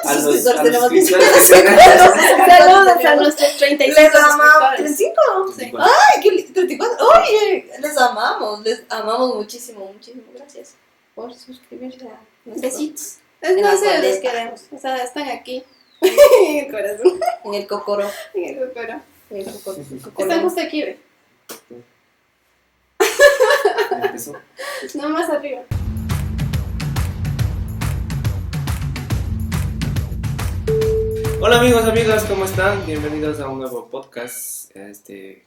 A ¿Cuántos los- suscriptores los tenemos? Saludos a nuestros 35 Les amamos. suscriptores. ¿35? Sí. Ay, qué lindo. 34. Oye, les amamos. Les amamos muchísimo, muchísimo. Gracias por suscribirse a Besitos. No sé, los boleta. queremos. O sea, están aquí. en el corazón. En el cocoro. En el cocoro. En el cocoro. Están justo aquí, ve. No más arriba. Hola amigos, amigas, ¿cómo están? Bienvenidos a un nuevo podcast, este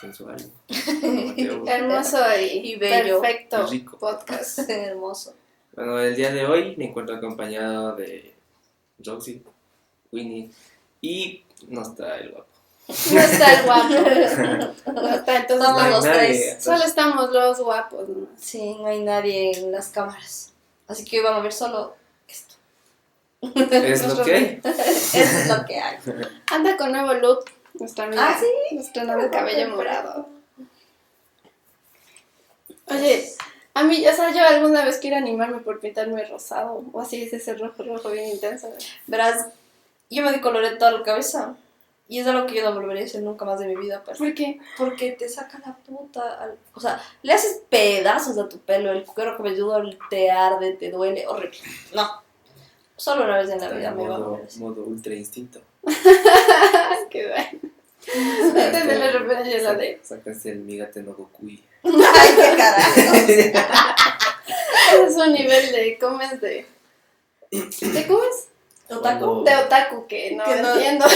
sensual, Mateo. Hermoso y, Y bello. perfecto Rico. podcast. Hermoso. Bueno, el día de hoy me encuentro acompañado de Roxy, Winnie y no está el guapo. No está el guapo. No está, entonces Estamos hay los nadie. tres. solo estamos los guapos. ¿no? Sí, no hay nadie en las cámaras. Así que hoy vamos a ver solo. Es lo que hay. es lo que hay. Anda con nuevo look. Nuestra amiga. Ah, sí. Nuestro nuevo cabello morado. Oye, a mí, o sea, yo alguna vez quiero animarme por pintarme rosado. O así es ese rojo, rojo bien intenso. Verás, yo me decoloré toda la cabeza. Y es algo que yo no volvería a hacer nunca más de mi vida. Pero ¿Por qué? porque te saca la puta. al- O sea, le haces pedazos a tu pelo. El cuero cabelludo te arde, te duele. Horrible. No. Solo una vez en la vida me va a modo, mover modo ultra instinto. Qué bueno. Entiende la referencia la de. Sacaste el Migate no Gokui. Ay, qué carajo. Es un nivel de. ¿Cómo es de.? ¿De cómo es? ¿Otaku? De otaku que no Que no- entiendo.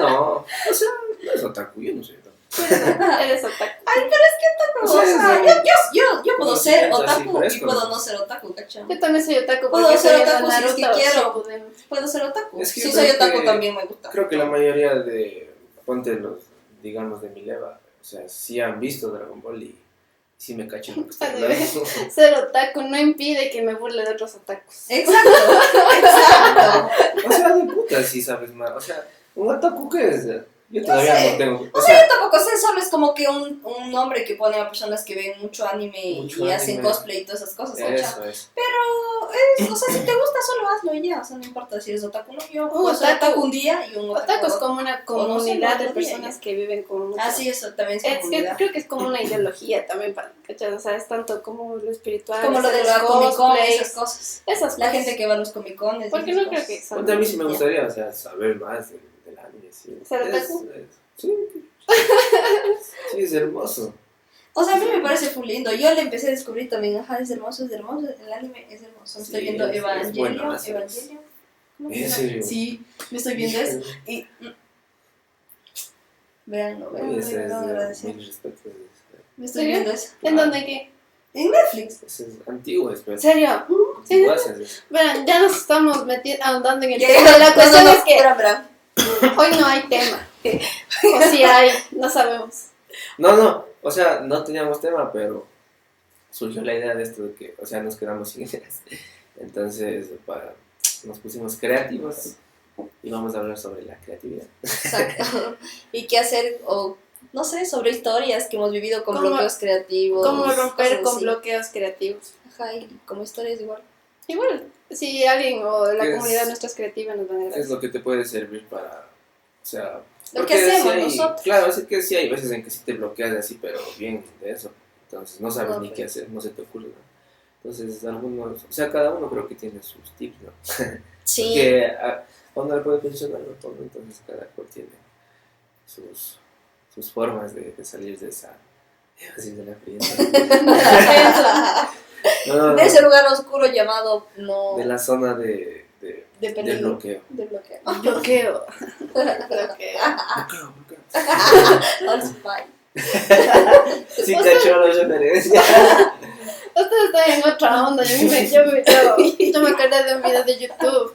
No, o sea, no es otaku, yo no soy otaku. Eres otaku. Ay, pero es que otaku. O O sea, sea, es yo, yo, yo, yo puedo ser otaku y puedo ¿no? ser otaku, ¿cachai? Yo también soy otaku Puedo ser otaku si es que quiero. Puedo ser otaku. Es que si soy otaku que- también me gusta. Creo que la mayoría de, ponte los, digamos, de mi leva, o sea, sí han visto Dragon Ball y sí me cachan que. Ser otaku no impide que me burle de otros otakus. Exacto, exacto. O sea, de puta sí sabes más. O sea, ¿un otaku qué es? Yo todavía sé. no tengo. O O sea, sea, yo tampoco sé, solo es como que un, un nombre que pone a personas que ven mucho anime Mucho y hacen anime. cosplay y todas esas cosas, eso es. Pero, es, o sea, si te gusta, solo hazlo y ya. O sea, no importa si eres otaku o no. Yo Un puedo ser otaku- otaku un día y un otaku. Otaku es como una O no comunidad no, de no personas que viven con mucho. Ah, sí, eso también es Es que comunidad. creo que es como una ideología también, para, ¿cachai? O sea, es tanto como lo espiritual. Como lo de los la Comic Con, esas cosas. Esas La cosas. gente que va a los Comic Cones. Porque no creo cosas. que son. Ponte, a mí sí me gustaría, o sea, saber más del, del anime. Sí. ¿Ser Es- sí. sí, es hermoso. O sea, a mí me parece full lindo. Yo le empecé a descubrir también, ajá, es hermoso, es hermoso, el anime es hermoso. Me estoy Sí, viendo es- es bueno. ¿Cómo se ¿En serio? Sí, me estoy viendo eso. Y. mm, Veanlo, veanlo, es agradecer. mil respetos. Me estoy ¿Serio? viendo eso. ¿En dónde qué? En Netflix. Es antiguo, espero. ¿En serio? Sí. Verán, ya nos estamos metiendo, ahondando en el tema. La cuestión no, no, es que espera, espera. Hoy no hay tema. O si hay, no sabemos. No, no, o sea, no teníamos tema, pero surgió la idea de esto de que, o sea, nos quedamos sin ideas. Entonces, para, nos pusimos creativos y vamos a hablar sobre la creatividad. Exacto. y qué hacer, o no sé, sobre historias que hemos vivido con ¿Cómo- bloqueos creativos. Cómo romper con así. bloqueos creativos. Ajá, y como historias igual. Igual, si alguien o la Es- comunidad nuestra es creativa nos van a Es lo que te puede servir para, o sea... Lo que hacemos sí hay- nosotros. Claro, así que sí hay veces en que sí te bloqueas así, pero bien de eso. Entonces, no sabes No, ni pues. qué hacer, no se te ocurre. ¿no? Entonces, algunos, o sea, cada uno creo que tiene sus tips, ¿no? Sí. que a, a uno le puede funcionar, ¿no? Todo, entonces cada cual tiene sus, sus formas de, de salir de esa de la frienda. No, de ese lugar oscuro llamado no de la zona de, de, de peligro. bloqueo. De bloqueo. Bloqueo. Bloqueo. Sí, cachó la referencia. Ustedes están en otra onda. Yo me, yo, me- yo, yo me acordé de un video de YouTube.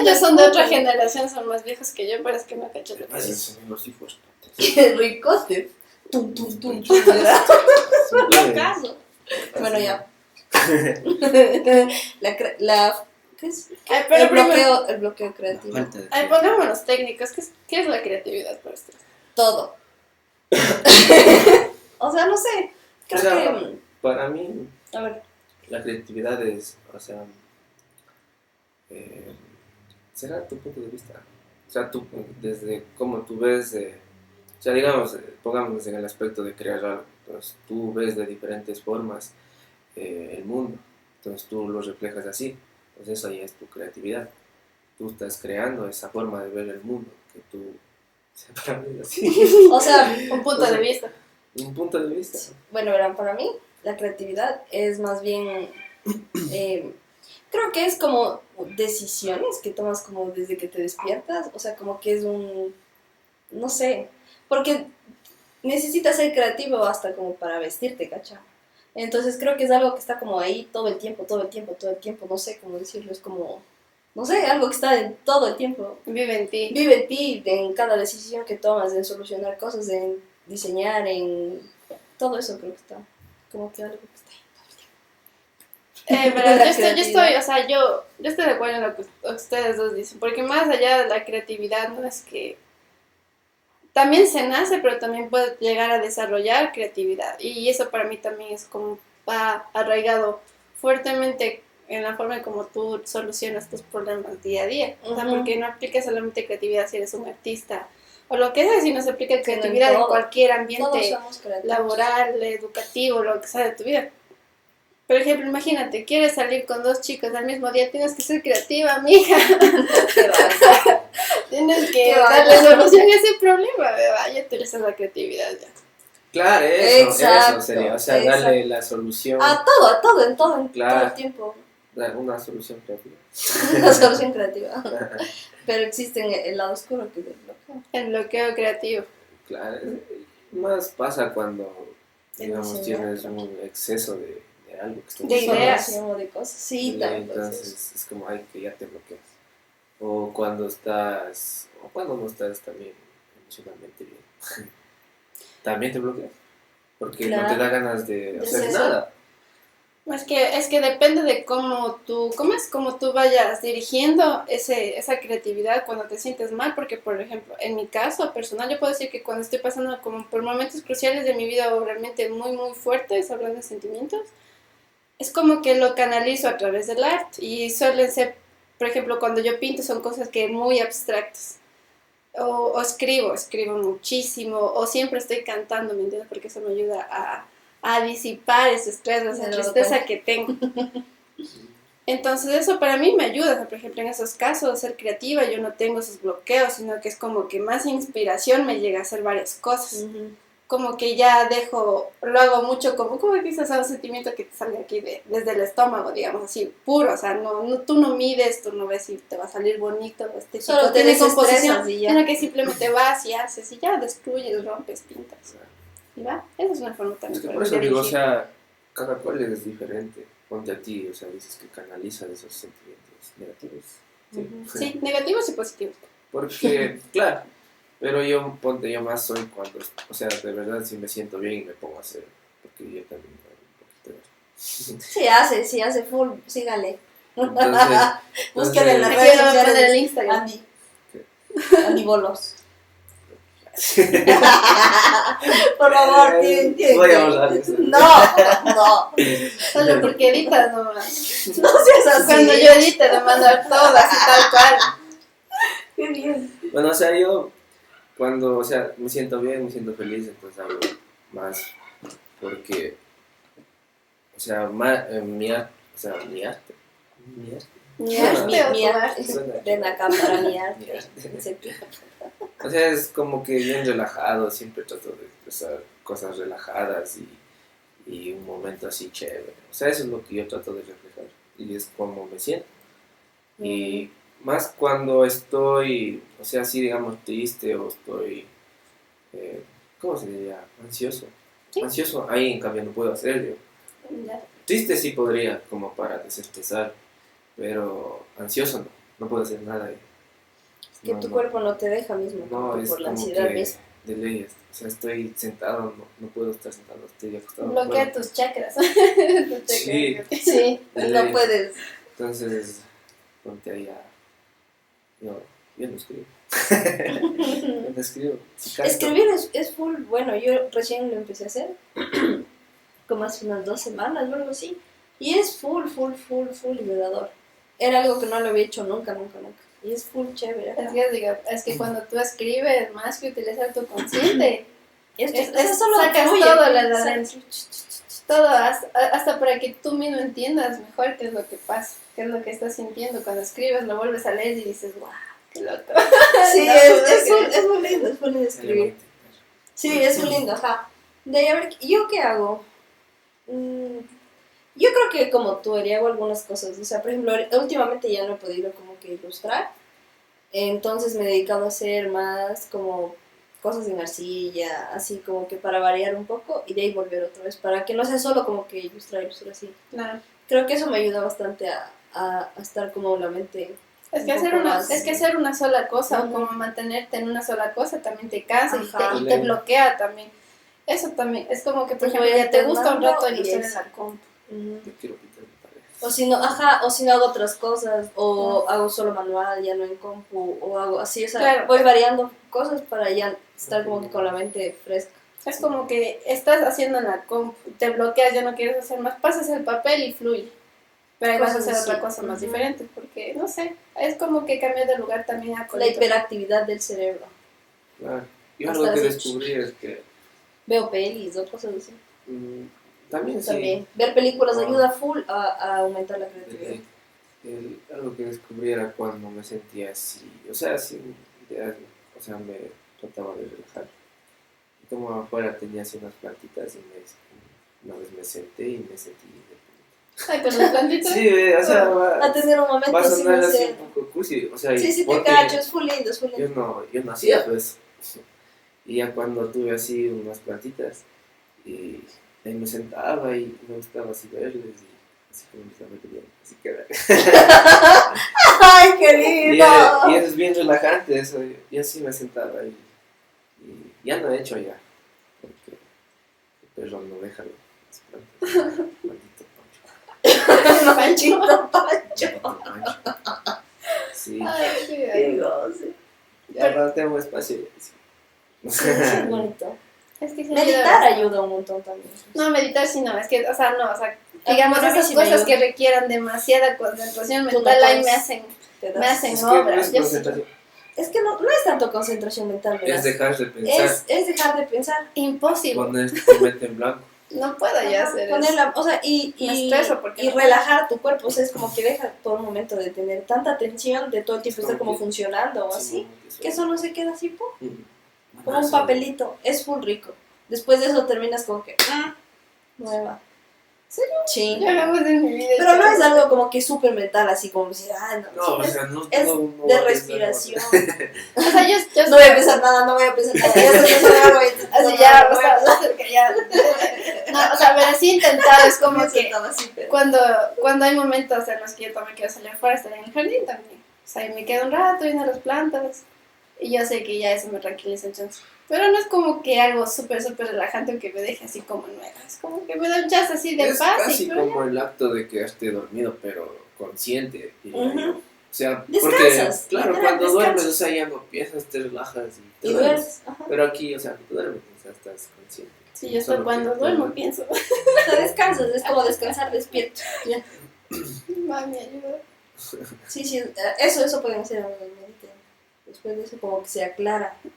Ellos son de otra generación, son más viejos que yo, pero es que no cacho lo que Así es. Tum, tum, tum, tum. Locazo. Bueno, ya. la, cre- la, ¿qué es? Ay, pero el primero- bloqueo, el bloqueo creativo. Ay, pongámonos técnicos. ¿Qué es, qué es la creatividad para ustedes? Todo. o sea, no sé. Creo O sea, que. Para mí, A ver. la creatividad es, o sea, eh, será tu punto de vista. O sea, tú, desde cómo tú ves, eh, o sea, digamos, eh, pongámonos en el aspecto de crear algo. Entonces, tú ves de diferentes formas eh, el mundo. Entonces, tú lo reflejas así. Entonces, eso ahí es tu creatividad. Tú estás creando esa forma de ver el mundo que tú, así, O sea, Un punto de vista. un punto de vista. Bueno, verán, para mí la creatividad es más bien, eh, creo que es como decisiones que tomas como desde que te despiertas, o sea, como que es un, no sé, porque necesitas ser creativo hasta como para vestirte, ¿cacha? Entonces creo que es algo que está como ahí todo el tiempo, todo el tiempo, todo el tiempo, no sé cómo decirlo, es como, no sé, algo que está en todo el tiempo. Vive en ti. Vive en ti, en cada decisión que tomas, en solucionar cosas, en diseñar, en todo eso creo que está. Como que algo que está ahí. Eh, pero yo estoy, yo estoy, o sea, yo, yo estoy de acuerdo en lo que ustedes dos dicen, porque más allá de la creatividad, no es que también se nace, pero también puede llegar a desarrollar creatividad. Y eso para mí también es como va arraigado fuertemente en la forma en como tú solucionas tus problemas día a día. O sea, porque no aplica solamente creatividad si eres un artista o lo que sea, sino se aplica en creatividad en todo. cualquier ambiente laboral, educativo, lo que sea de tu vida. Por ejemplo, imagínate, quieres salir con dos chicos al mismo día, tienes que ser creativa, bárbaro. tienes que darle solución a ese problema, ¿verdad? Ya utilizas la creatividad ya. Claro, eso, Exacto, eso sería. O sea, exacto. darle la solución, A todo, a todo, en todo, en Claro. todo el tiempo. una solución creativa. Una solución creativa. Pero existe en el lado oscuro que desbloquea. El bloqueo creativo. Claro, más pasa cuando, El digamos, tienes un exceso de, de algo que De ideas. O de cosas. Sí, pues, entonces es como, ay, que ya te bloqueas. O cuando estás, o cuando no estás también emocionalmente bien. también te bloqueas. Porque no te da ganas de hacer nada. Es que, es que depende de cómo tú, cómo es como tú vayas dirigiendo ese, esa creatividad cuando te sientes mal, porque por ejemplo, en mi caso personal, yo puedo decir que cuando estoy pasando como por momentos cruciales de mi vida o realmente muy, muy fuertes, hablando de sentimientos, es como que lo canalizo a través del arte y suelen ser, por ejemplo, cuando yo pinto son cosas que muy abstractas. O, o escribo, escribo muchísimo, o siempre estoy cantando, ¿me entiendes? Porque eso me ayuda a, a disipar ese estrés, esa tristeza que tengo. Entonces eso para mí me ayuda, o sea, por ejemplo, en esos casos, ser creativa, yo no tengo esos bloqueos, sino que es como que más inspiración me llega a hacer varias cosas. Como que ya dejo, lo hago mucho como, como que quizás un sentimiento que te sale aquí de, desde el estómago, digamos así, puro, o sea, no, no, tú no mides, tú no ves si te va a salir bonito estético, Solo tiene composición, y ya. sino que simplemente vas y haces y ya destruyes, rompes, pintas. ¿Y va? Esa es una forma Es también que para por eso digo, o sea, cada cual es diferente. Ponte a ti, o sea, dices que canalizas esos sentimientos negativos. Sí. Ujú. Sí, negativos y positivos. Porque, claro, pero yo, ponte, yo más soy cuando, o sea, de verdad si me siento bien y me pongo a hacer, porque yo también hago un poquito de eso. Sí hace, sí hace full, sígale. Entonces, Búsquenle en las redes lo voy a poner sociales. el Instagram. Andy. Andy Bolos. Por favor, tienen, Voy a hablar. No, no. Solo porque editas nomás. No seas así. Cuando yo edite, le mando todo así tal cual. Qué bien. Bueno, o sea, yo cuando, o sea, me siento bien, me siento feliz, entonces hago más, porque, o sea, ma- eh, mi arte, o sea, mi arte, mi arte, Mi arte o mi arte. Ven acá para mi. O sea, es como que bien relajado, siempre trato de expresar cosas relajadas y, y un momento así chévere. O sea, eso es lo que yo trato de reflejar y es como me siento. Y más cuando estoy, o sea, así digamos triste o estoy, eh, ¿cómo se diría? Ansioso. Sí. Ansioso, ahí en cambio no puedo hacerlo. Ya. Triste sí podría, como para desestresar, pero ansioso no, no puedo hacer nada. ahí. Que No, tu no. cuerpo no te deja mismo No, por, es por la ansiedad que misma. de ley, o sea, estoy sentado, no, no puedo estar sentado, estoy acostado. Bloquea puedo. tus chakras. Tus chakras. Sí. Sí, no puedes. Entonces, ponte ahí a... Yo, yo no escribo. no escribo. Escribir es, es full bueno. Yo recién lo empecé a hacer. Como hace unas dos semanas o algo así. Y es full, full, full, full liberador. Era algo que no lo había hecho nunca, nunca, nunca. Y es full chévere. Es que, digo, es que cuando tú escribes, más que utilizar tu consciente, es, eso es- solo sacas todo la adentro. Todo, hasta, hasta para que tú mismo entiendas mejor qué es lo que pasa, qué es lo que estás sintiendo. Cuando escribes, lo vuelves a leer y dices, wow, qué loco. Sí, No, es, es, es muy lindo, es muy lindo escribir. Sí, es muy lindo, ajá. De ahí, a ver, ¿yo qué hago? Mm, yo creo que como tú, haría hago algunas cosas. O sea, por ejemplo, últimamente ya no he podido como que ilustrar. Entonces me he dedicado a hacer más como cosas en arcilla, así como que para variar un poco y de ahí volver otra vez, para que no sea solo como que ilustrar, ilustrar así. Claro. Creo que eso me ayuda bastante a, a, a estar como la mente Es que, Un hacer una, más. es que hacer una sola cosa Ujú. o como mantenerte en una sola cosa también te cansa y te, y te bloquea también. Eso también, es como que, por ejemplo, ya te gusta un rato y ilustrar en la compu. mm, Yo quiero pintar mi pared. O si no, ajá, o si no hago otras cosas, o hago solo manual, ya no en compu, o hago así, o sea, Claro. voy variando cosas para ya estar como que con la mente fresca. Es como que estás haciendo en la compu, te bloqueas, ya no quieres hacer más, pasas el papel y fluye. Pero ahí vas a Cosas hacer otra cosa más Ujú. diferente, porque no sé, es como que cambiar de lugar también a La hiperactividad del cerebro. Claro. Yo Hasta lo que descubrí es que Veo pelis o cosas así. mm, también sí, También. Ver películas Ah. ayuda full a, a aumentar la creatividad. el- algo que descubrí era cuando me sentía así, o sea, así, ideas, o sea, me trataba de relajar. Y como afuera tenía así unas plantitas y me, una vez me senté y me sentí. Ay, pero los plantitos. Sí, eh, o sea, va, A tener un momento va a así, sonar así un poco cursi, o sea, Sí, sí, te cacho, es full lindo, es full yo lindo. no, yo no hacía pues. Y ya cuando tuve así unas plantitas, y ahí me sentaba y me gustaba así verles y así como me estaba queriendo, así que ¡Ay, qué y, lindo! eh, y eso es bien relajante, eso, y así me sentaba y, y ya no he hecho ya, porque el perro no deja maldito Pancho, maldito Pancho. Sí, Ay, sí. Digo, sí. ya no tengo espacio. Sí, sí, es bonito. Es que Meditar ayuda. ayuda un montón también. No, meditar sí no, es que, o sea, no, o sea, digamos, esas sí cosas que requieran demasiada concentración mental ahí me hacen, me hacen Es que no obras. es sí- Es que no, no es tanto concentración mental, es ¿verdad? dejar de pensar, Es, es dejar de pensar. imposible, poner tu mente en blanco. no puedo ya hacer poner eso. o sea, y, y, y no- relajar tu cuerpo. O sea, es como que deja por un momento de tener tanta tensión, de todo el tiempo Es estar como funcionando o así, que eso no se queda así, po. Como un papelito. Es full rico. Después de eso terminas como que, ah, nueva. Sí. Pero no es algo como que súper mental, así como decir, ah, no, No, o es sea, no, es no, de respiración. O sea, yo, yo No voy a pensar nada, no voy a pensar nada. Así ya, no o sea, ya. No, o sea, pero sí he intentado, es como que nada así, pero- cuando, cuando hay momentos en los que yo también quiero salir afuera, estar en el jardín también. O sea, y me quedo un rato viendo las plantas y yo sé que ya eso me tranquiliza entonces. Pero no es como que algo súper, súper relajante que me deje así como nueva. Es como que me da un chas así de Es paz casi y como el acto de quedarte dormido, pero consciente. diría Ujú. yo. O sea, Descansas, porque, claro, literal, cuando duermes, o sea, ya no piensas, te relajas y, Y te duermes. duermes. Ajá. Pero aquí, o sea, tú duermes, o sea, estás consciente. Sí, yo Solo cuando duermo pienso, O sea, descansas, es como descansar despierto. Ya. mami, ayuda. Sí, sí, eso, eso pueden hacer. Después de eso como que se aclara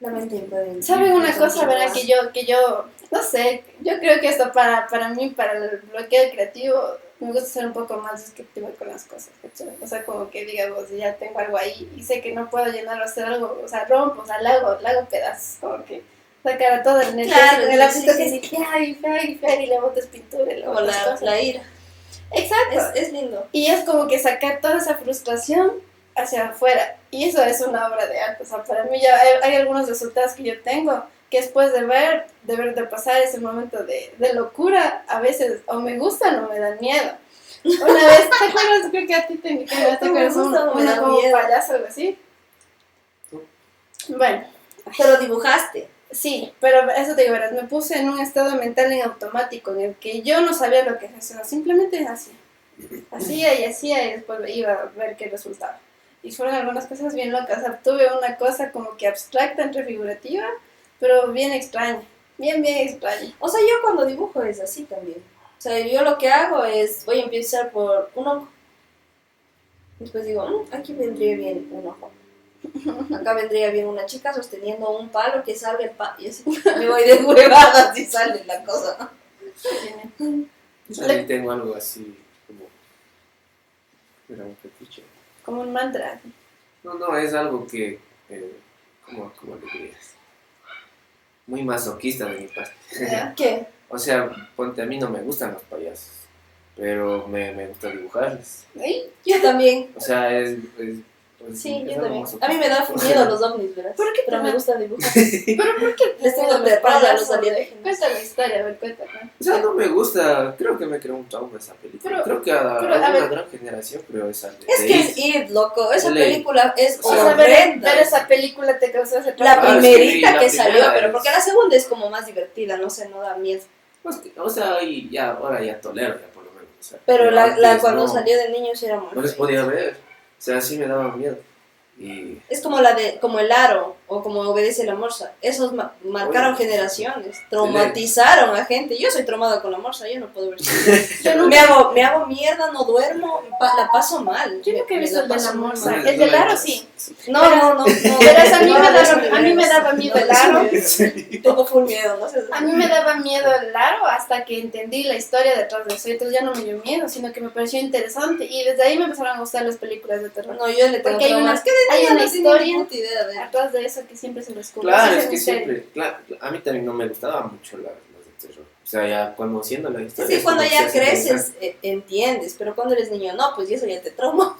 la mente. y pueden- ¿Saben una cosa, verdad? Que yo, que yo, no sé, yo creo que esto para, para mí, para el bloqueo creativo, me gusta ser un poco más descriptivo con las cosas, ¿cachai? O sea, como que digamos, ya tengo algo ahí y sé que no puedo llenar o hacer algo, o sea, rompo, o sea, la hago, la hago pedazos, como que sacar toda la energía Claro, con el sí, lapicito sí, que sí. así, y fiar, y fiar, y le botas pintura, y le botas la, cosas. la ira. Exacto. Es, es lindo. Y es como que sacar toda esa frustración hacia afuera. Y eso es una obra de arte. O sea, para mí ya hay, hay algunos resultados que yo tengo que después de ver, de ver, de pasar ese momento de, de locura, a veces o me gustan o me dan miedo. Una vez, ¿te acuerdas? Creo que a ti te invité. ¿te acuerdas? Un- gusta o me una da como miedo. payaso o algo así. Bueno, Pero dibujaste. Sí, pero eso te digo, verás, me puse en un estado mental en automático en el que yo no sabía lo que hacía, simplemente hacía. Hacía y hacía y después iba a ver qué resultaba. Y fueron algunas cosas bien locas. O sea, tuve una cosa como que abstracta entre figurativa, pero bien extraña. Bien, bien extraña. O sea, yo cuando dibujo es así también. O sea, yo lo que hago es, voy a empezar por un ojo. Después digo, "Mm, aquí vendría bien un ojo. Acá vendría bien una chica sosteniendo un palo que salga el palo. Y así me voy de huevadas y sale la cosa. Yo también tengo algo así como. Era un. Como un mantra. No, no, es algo que. Eh, ¿cómo, ¿Cómo le dirías? Muy masoquista de mi parte. ¿Qué? O sea, ponte, a mí no me gustan los payasos, pero me, me gusta dibujarles. ¿Sí? Yo también. O sea, es. es pues, Sí, yo también. A mí me da miedo los ovnis, ¿verdad? ¿Por qué Pero te me gusta dibujar. ¿Pero por qué? Les tengo Los terror a los alienígenas. Cuenta la historia, a ver, cuéntame. O sea, no me gusta, creo que me creó un trauma esa película. Pero- creo que a, pero, a a una gran generación creo esa de Es que es It, loco. Esa ley. película es O sea, ver, ver esa película te causó ese La trauma. Ah, es que primerita la que primera salió, pero es- porque la segunda es como más divertida, no sé, no da miedo. Pues que- O sea, y ya, ahora ya tolero, ya por lo menos. o sea, Pero la, la antes cuando no, salió de niños era muy No les podía ver. Sea, sí me daba miedo. Y. Es como la de, como el aro, o como obedece la morsa. Esos ma- marcaron generaciones, traumatizaron a gente. Yo soy traumada con la morsa, yo no puedo ver. Yo me, hago, me hago mierda, no duermo, pa- la paso mal. yo nunca he visto el de la morsa. El del aro sí. No, no, no. Verás, a mí, me daba, a mí me daba miedo el aro. Tengo full miedo, no sé. A mí me daba miedo el aro hasta que entendí la historia detrás de eso. Entonces ya no me dio miedo, sino que me pareció interesante. Y desde ahí me empezaron a gustar las películas de terror. No, yo le tengo Porque hay una- hay historia. Atrás de eso que siempre se descubre. Claro, es que siempre. Claro, a mí también no me gustaban mucho las, las de terror. O sea, ya conociendo la historia. Sí, cuando ya creces eh, entiendes, pero cuando eres niño no, pues y eso ya te trauma.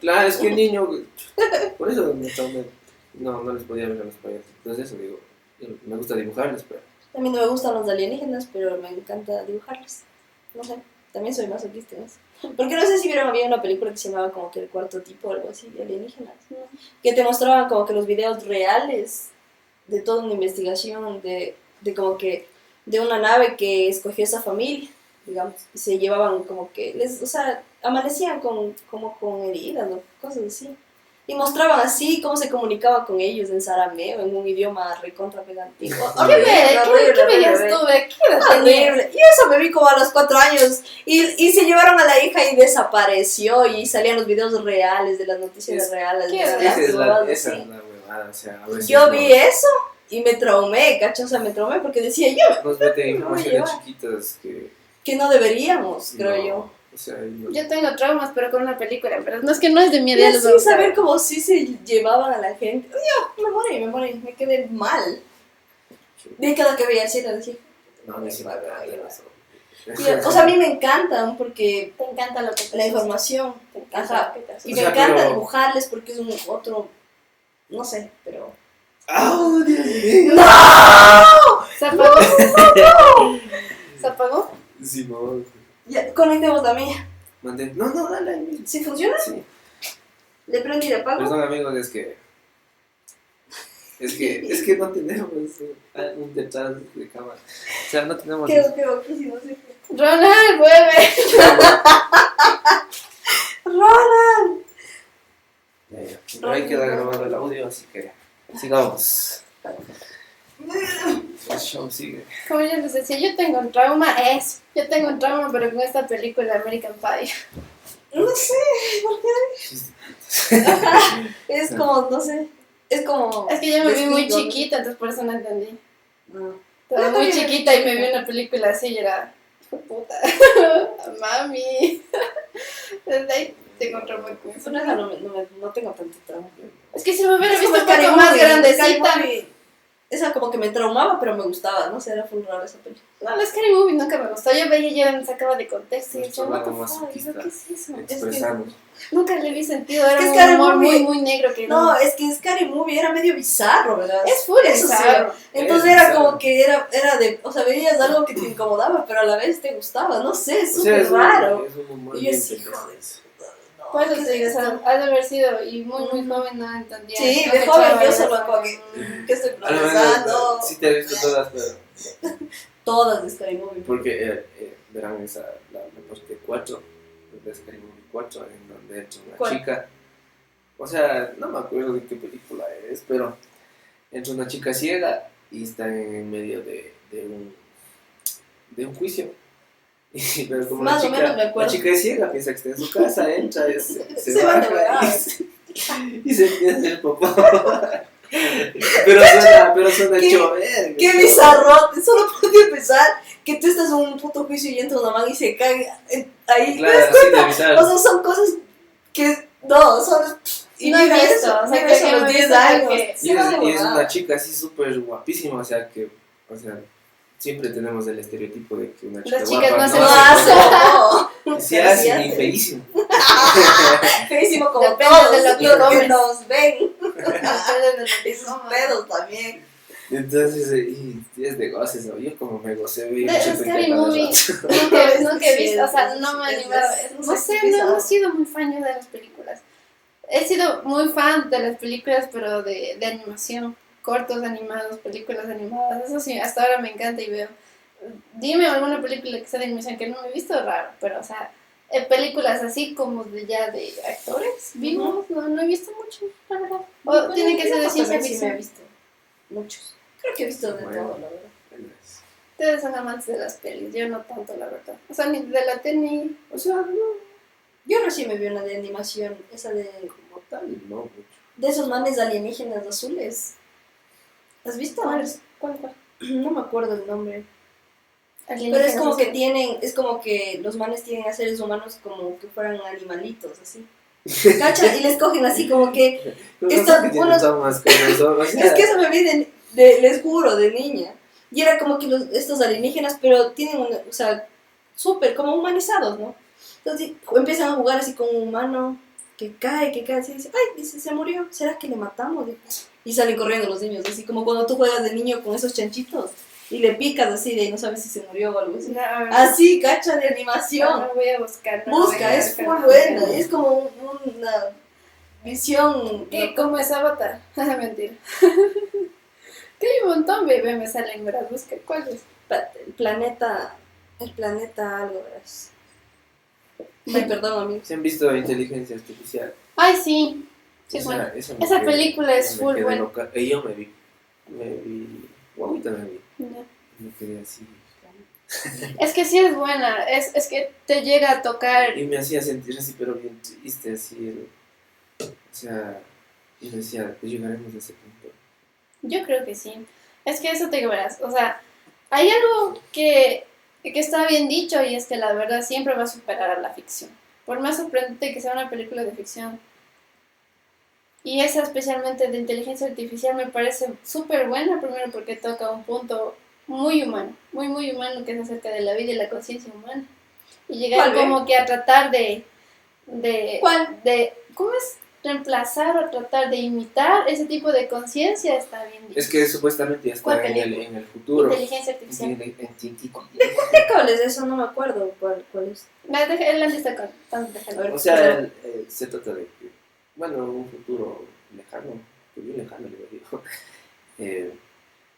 Claro, es que el niño, por eso me traumé. no, no les podía ver a los payasos. Entonces eso digo, me gusta dibujarles, pero También no me gustan los alienígenas, pero me encanta dibujarlos. No sé, también soy masoquista en eso. Porque no sé si vieron, había una película que se llamaba como que El Cuarto Tipo o algo así, de alienígenas. Que te mostraban como que los videos reales de toda una investigación, de, de como que de una nave que escogió esa familia, digamos, y se llevaban como que, les, o sea, amanecían con, como con heridas o cosas así. Y mostraban así cómo se comunicaba con ellos en sarameo, en un idioma recontra pegantino. ¿Qué, ve- qué, qué veías tú? ¿Qué edad? Horrible. Eso me vi como a los cuatro años. Y, y se llevaron a la hija y desapareció. Y salían los videos reales de las noticias Es- reales. ¿Qué de es? las esa es la, esa es la huevada. O sea, a veces Yo nos- vi eso y me traumé, ¿cachai? O sea, me traumé porque decía yo Nos meten No, información chiquitas que. que no deberíamos, creo no, yo. O sea, no- Yo tengo traumas, pero con una película. Pero no es que no es de miedo. Y a así gustar. saber cómo sí se llevaban a la gente. Yo me morí, me morí, me quedé mal. De cada que veía el cielo decía. no, siquiera me da razón. y, O sea, a mí me encantan porque Te encanta lo que te la información. Te encanta Ajá. lo que te. Y O me sea, encanta pero- dibujarles porque es un otro. No sé, pero. ¡Ah, Dios mío! ¿Se apagó? ¿Se apagó? Sí, no. Ya, conectemos la mía. Mandé. No, no, dale ahí. ¿Sí funciona? Sí. Le prendí y le apago. Perdón, amigos, es que. Es que, es que no tenemos eh, un detrás de cámara. O sea, no tenemos. Qué, qué loquísimo, sí. Ronald, vuelve. ¡Roland! Ya, ya. Pero ahí queda grabado el audio, así que. Sigamos. Como yo les decía, yo tengo un trauma. Es. Yo tengo un trauma, pero con esta película American Pie. No sé, ¿por qué? Es como, no sé. Es como. Es que yo me vi muy chiquita, entonces por eso no entendí. No. Estaba muy chiquita y me vi una película así y era. Hijo de puta. Mami. Desde ahí tengo trauma con eso. No, no, no tengo tanto trauma. Es que si me hubiera Es visto como un poco Scary más grandecita. Esa como que me traumaba, pero me gustaba, no sé, era full raro esa película. No, la Scary Movie nunca me gustó. Yo veía y ya me sacaba de contexto y what the fuck, masoquista. ¿qué es eso? Expresamos. Nunca le vi sentido, era Es que un Scary humor Movie- muy, muy negro que No, es que Scary Movie era medio bizarro, ¿verdad? Es full Eso sí. Entonces Es era bizarro. como que era, era de, o sea, veías algo que te incomodaba, pero a la vez te gustaba, no sé, es O sea, súper raro. Es un humor Y yo. No, Por eso ¿qué te o sea, ha de haber sido, y muy, muy joven no entendía. Sí, no de joven yo solo como que, ¿qué estoy procesando? sí te he visto todas, pero. Todas de Scary Movie. Porque eh, eh, verán esa, la, la parte 4, de Scary Movie 4, en donde entra una ¿Cuál? chica. O sea, no me acuerdo de qué película es, pero entra una chica ciega y está en medio de, de un, de un juicio. Y, pero como Más la o chica, menos me la acuerdo. chica es ciega, piensa que está en su casa, entra, es- se, Se van de baja y, se- y se empieza a hacer popó. pero suena, pero suena ¿Qué- hecho verga. ¡Qué bizarrote! Solo puedo pensar que tú estás en un puto juicio y entra una man y se cae en- ahí. Claro, así de bizarro. O sea, son cosas que. No, son. Y No visto, eso, o sea, que yo los he 10 visto años. que- Se Y es, y una chica así súper guapísima, o sea que, o sea, siempre tenemos el estereotipo de que una chica Las chicas guapa no no, hacen se- No, no. se hace Sí y hace. feísimo. Feísimo como Depende todos de lo que los que nos ven. Y sus pedos también. Entonces, eh, y es de goces, ¿no? Yo como me gocé, vi un chico Scary Movie, nunca, nunca he visto, o sea, es- no me he es- animado. es- No es sé, no, no he sido muy fan yo de las películas. He sido muy fan de las películas, pero de, de animación, cortos animados, películas animadas. Eso sí, hasta ahora me encanta y veo. Dime alguna película que sea de animación que no me he visto raro, pero o sea, eh, películas así como de ya de actores vivos, no, no he visto mucho, la verdad. O Bueno, tiene que ser de ciencia sí me he visto. Muchos. Creo que he visto de Bueno. todo, la verdad. Ustedes son amantes de las pelis, yo no tanto, la verdad. O sea, ni de la tele, O sea, no, Yo recién me vi una de animación, esa de, como tal, no mucho. de esos manes alienígenas azules. ¿Has visto? ¿Cuál? ¿Cuál, cuál? No me acuerdo el nombre. Pero es como que tienen, es como que los manes tienen a seres humanos como que fueran animalitos, así. ¿Cacha? Y les cogen así como que... Pero Esto- no sé qué tiene unos- tomas con eso, o sea, Es que eso me vi de, de- les juro, de niña. Y era como que los, estos alienígenas, pero tienen, una, o sea, súper como humanizados, ¿no? Entonces empiezan a jugar así con un humano que cae, que cae, así dice, ay, dice, se murió, ¿será que le matamos? Y salen corriendo los niños, así como cuando tú juegas de niño con esos chanchitos y le picas así de no sabes si se murió o algo así. No, Así, cacha de animación. no voy a buscar. Busca, a es muy buena, es como un- una visión. ¿Qué? ¿Cómo es Avatar? Mentira. que hay un montón, bebé, me salen, verás, busca. ¿Cuál es? Pa- El planeta, el planeta algo, verás. Ay, perdón, amigos. ¿Se han visto inteligencia artificial? Ay, sí. Sí, Esa- bueno. esa me Esa quedé- película es full buena. loca. Eh, yo me vi, me vi, guaguita me vi, Ya. me quedé así. Es que sí es buena, es, es que te llega a tocar. Y me hacía sentir así, pero bien triste, así. o sea, y decía, pues llegaremos a ese punto. Yo creo que sí. Es que eso te verás. O sea, hay algo que, que está bien dicho y es que la verdad siempre va a superar a la ficción. Por más sorprendente que sea una película de ficción. Y esa especialmente de inteligencia artificial me parece súper buena, primero porque toca un punto muy humano, muy, muy humano que es acerca de la vida y la conciencia humana. Y llegar ¿Cuál, como que a tratar de... de ¿Cuál? de ¿Cómo es? Reemplazar o tratar de imitar ese tipo de conciencia está bien dicho. Es que supuestamente ya ¿Cuál está en el, en el futuro. Inteligencia artificial. En- en- en- en- ¿Qué cables de eso? No me acuerdo cuál, cuál es. Me deja, él antes está contando, déjalo. A ver. O sea, el- eh, se trata de bueno, un futuro lejano, bien lejano le digo. Eh,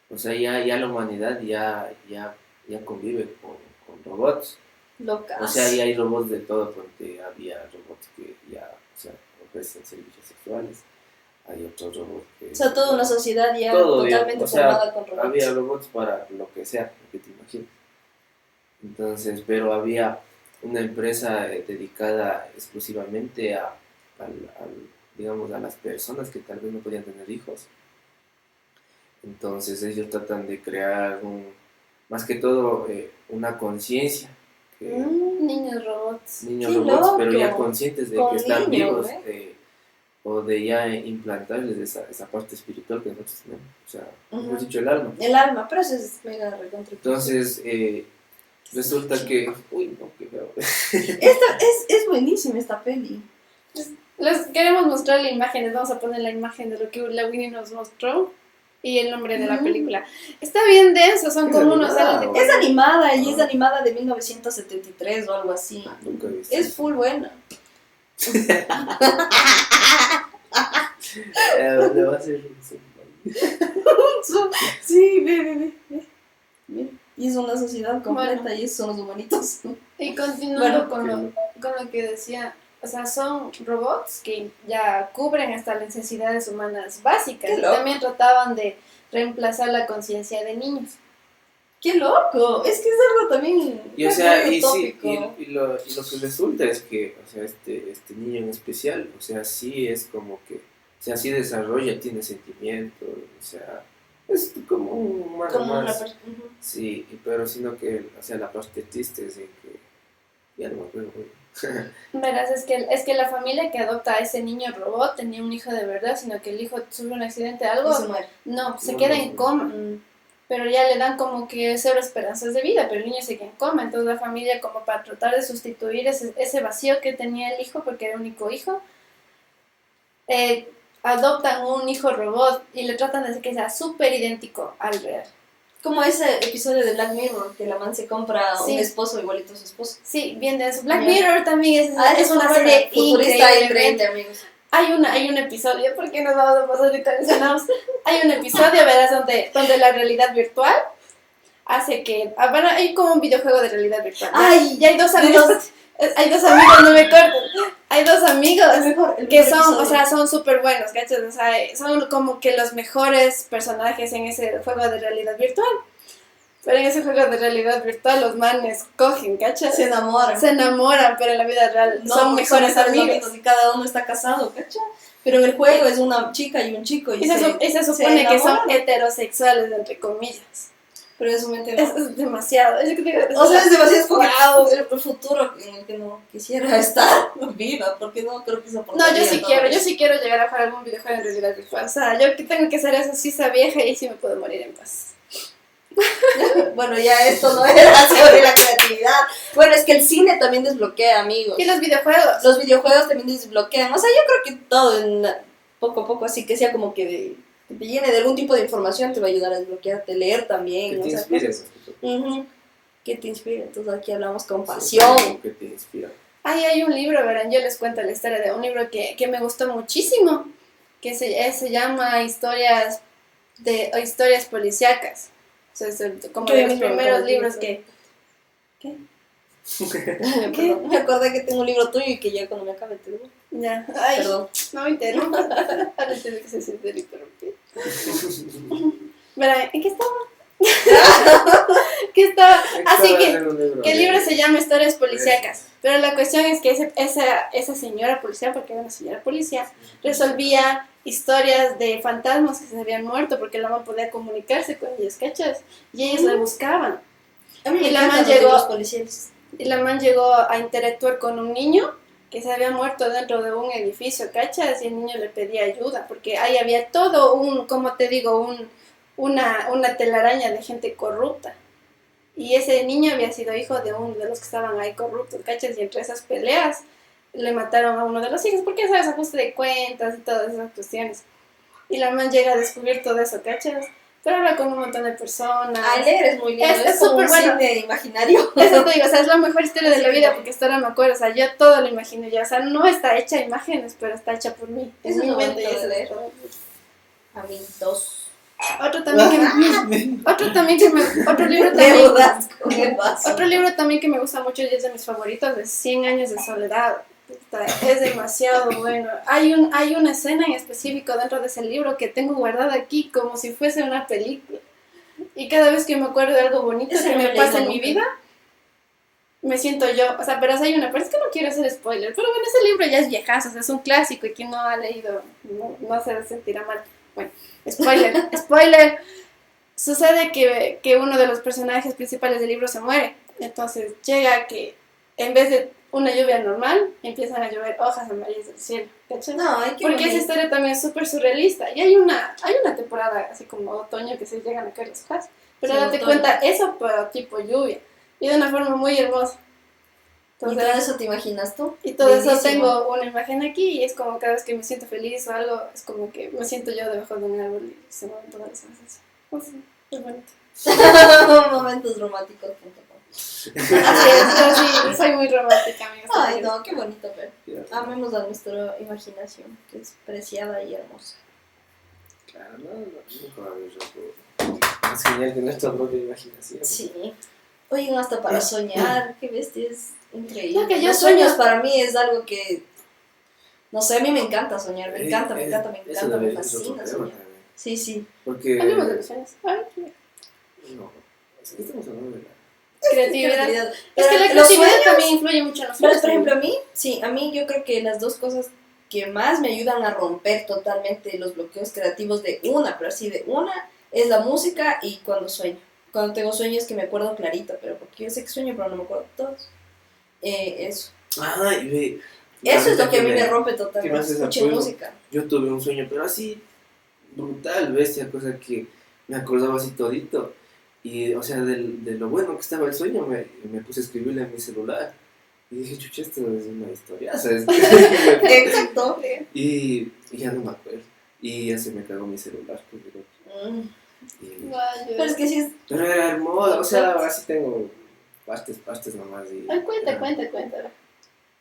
o sea, ya, ya la humanidad ya, ya, ya convive con, con robots. Locas. O sea, ya hay robots de todo, porque había robots que ya, o sea, ofrecen servicios sexuales. Hay otros robots que... O sea, toda una sociedad ya Todo, totalmente o sea, formada con robots. Había robots para lo que sea, lo que te imagines. Entonces, pero había una empresa eh, dedicada exclusivamente a, al- al- digamos, a las personas que tal vez no podían tener hijos. Entonces ellos tratan de crear un, más que todo eh, una conciencia. Mm, Niños robots. niños robots, pero ya conscientes de Con que están niños, vivos ¿eh? eh, o de ya implantarles esa, esa parte espiritual que nosotros tenemos, o sea, hemos dicho el alma. El alma, pero eso es mega recontra. Entonces, eh, resulta que, uy, no, qué feo. Esta, es, es buenísima esta peli. Les queremos mostrarle imágenes. Vamos a poner la imagen de lo que la Winnie nos mostró y el nombre de la Mm. película. Está bien denso, son Es como unos de Es animada y es animada de 1973 o algo así. Ah, Nunca he visto. Es full buena. Eh, ¿dónde va a ser? Sí, ve, ve, ve, ve. Y es una sociedad completa Bueno. y esos son los humanitos. Y continuando Bueno, con, lo, con lo que decía, o sea, son robots que ya cubren hasta las necesidades humanas básicas. Qué Y loco. también trataban de reemplazar la conciencia de niños. ¡Qué loco! Es que es algo también. Y o sea, y, sí, y, y lo, y lo que resulta es que, o sea, este, este niño en especial, o sea, sí es como que, o sea, sí desarrolla, tiene sentimientos, o sea, es como un humano Como una más. ujú. Sí, y- pero sino que, o sea, la parte triste es de que, ya no me acuerdo. Verás, es que, es que la familia que adopta a ese niño robot tenía un hijo de verdad, sino que el hijo sufre un accidente, algo. Y se muere. No, se No, queda no, en coma. Pero ya le dan como que cero esperanzas de vida, pero el niño se queda en coma, entonces la familia como para tratar de sustituir ese, ese vacío que tenía el hijo, porque era el único hijo, eh, adoptan un hijo robot y le tratan de hacer que sea súper idéntico al real. Como ese episodio de Black Mirror, que la man se compra Sí. un esposo igualito a su esposo. Sí, bien de eso. Black Ya. Mirror también es, Ah, es una muy serie. Futurista increíble. amigos. Hay, una, hay un episodio, porque nos vamos a pasar ahorita mencionamos. Hay un episodio, verás, donde, donde la realidad virtual hace que. ah, bueno, hay como un videojuego de realidad virtual. Ay, y hay dos amigos. Hay dos amigos, no me corten. Hay dos amigos El mejor, el que son, o sea, son súper buenos, ¿cachas? O sea, son como que los mejores personajes en ese juego de realidad virtual. Pero en ese juego de realidad virtual los manes cogen, ¿cachas? se enamoran. Se enamoran, pero en la vida real No, son mejores amigos. y cada uno está casado, ¿cacha? Pero en el juego es una chica y un chico. Y, Y se, se, se supone que son heterosexuales, entre comillas. Pero es un mente Es, es demasiado. Es que- O sea, es demasiado wow, el, el futuro en el que no quisiera estar viva, porque no creo que se No, yo sí quiero, yo sí quiero llegar a jugar algún videojuego en realidad virtual. O sea, yo que tengo que ser esa sisa vieja y sí me puedo morir en paz. Bueno, ya esto no era sobre la creatividad. Bueno, es que el cine también desbloquea, amigos. Y los videojuegos. Los videojuegos también desbloquean. O sea, yo creo que todo en poco a poco, así que sea como que te llene de algún tipo de información, te va a ayudar a desbloquearte, leer Que también. te o sea, inspires. Ujú. Que te inspire. Entonces aquí hablamos con Sí, pasión. Que te inspira. Ahí hay un libro, verán, yo les cuento la historia de un libro que, que me gustó muchísimo, que se, eh, se llama Historias de o Historias policíacas. O sea, es el- como de los primeros libros que... Perdón, Me acordé que tengo un libro tuyo y que ya cuando me acabe te digo. Ya. Ay, Perdón. no me interrumpas. Ahora tengo que se siente interrumpir. Verán, ¿en qué estaba? ¿Qué estaba? Así que... Que el libro se llama Historias Policíacas. Pero la cuestión es que ese- esa, esa señora policía, porque era una señora policía, resolvía historias de fantasmas que se habían muerto porque la mamá podía comunicarse con ellos, ¿cachas? Y ellos la buscaban. Y la man llegó-. Y la man llegó a interactuar con un niño que se había muerto dentro de un edificio, ¿cachas? Y el niño le pedía ayuda porque ahí había todo un, como te digo, un, una, una telaraña de gente corrupta. Y ese niño había sido hijo de uno de los que estaban ahí corruptos, ¿cachas? Y entre esas peleas le mataron a uno de los hijos, porque sabes, ajuste de cuentas y todas esas cuestiones. Y la man llega a descubrir todo eso, ¿cachas? Pero habla con un montón de personas. Leer es muy lindo. Es- súper bueno. cine imaginario. Eso te digo, o sea, es la mejor historia de la vida porque hasta ahora me acuerdo, o sea, yo todo lo imagino ya, o sea, no está hecha a imágenes, pero está hecha por mí. Eso mi es lo mente y de eso. A mí, dos. Otro también que otro también que me, otro libro también, otro libro también que me gusta mucho y es de mis favoritos, es 100 años de soledad. Es demasiado bueno. Hay un hay una escena en específico dentro de ese libro que tengo guardada aquí como si fuese una película. Y cada vez que me acuerdo de algo bonito que me pasa en mi vida, me siento yo, o sea, pero hay una, pero es que no quiero hacer spoiler, pero bueno, ese libro ya es viejazo, o sea, es un clásico y quien no ha leído no, no se sentirá mal. Bueno, spoiler, spoiler. Sucede que, que uno de los personajes principales del libro se muere, entonces llega que en vez de una lluvia normal, empiezan a llover hojas amarillas del cielo, ¿cachai? No, hay que Porque esa historia también es súper surrealista. Y hay una, hay una temporada así como otoño que se llegan a caer las hojas. Pero Sí, date otoño. cuenta, eso pero tipo lluvia. Y de una forma muy hermosa. ¿Y todo Entonces, eso te imaginas tú? y todo eso Bellísimo. tengo una imagen aquí y es como cada vez que me siento feliz o algo, es como que me siento yo debajo de un árbol y se mueven todas las hojas. Pues es bonito. Momentos románticos.com. Así es, yo sí, soy muy romántica, amigos. Ay, no, qué bonito ver. Ah, Amemos a nuestra imaginación, que es preciada y hermosa. Claro, no, no, algo más genial que nuestra propia imaginación. Sí. Oigan, hasta para soñar, qué bestia, es increíble. Lo que yo Los sueño- sueños para mí es algo que. No sé, a mí me encanta soñar, me Eh, encanta, me eh, encanta, me encanta, me fascina soñar. también. Sí, sí. Porque. Hablemos de los sueños. No. Es que estamos hablando de la... Creatividad. Creatividad. Es que la creatividad sueños- también influye mucho en los Pero, sueños. por ejemplo, a mí, sí, a mí yo creo que las dos cosas que más me ayudan a romper totalmente los bloqueos creativos de una, pero así de una, es la música y cuando sueño. Cuando tengo sueños que me acuerdo clarito, pero porque yo sé que sueño, pero no me acuerdo todos. Eh, eso. Ay, ve. Eso es lo que a mí me me rompe ¿Qué totalmente. más es Escuchen apoyo? música. Yo tuve un sueño, pero así, brutal, bestia, cosa que me acordaba así todito. Y, o sea, del- de lo bueno que estaba el sueño, me, me puse a escribirle en mi celular. Y dije, chucha, esto es una historia, ¿sabes? Exacto. y, y ya no me acuerdo. Y ya se me cagó mi celular. pues, digo, Mm. y- Vaya. Pero es que sí es. pero era hermoso, o sea, ahora sí tengo partes, partes nomás. Y, Ay, cuenta, cuenta, cuenta.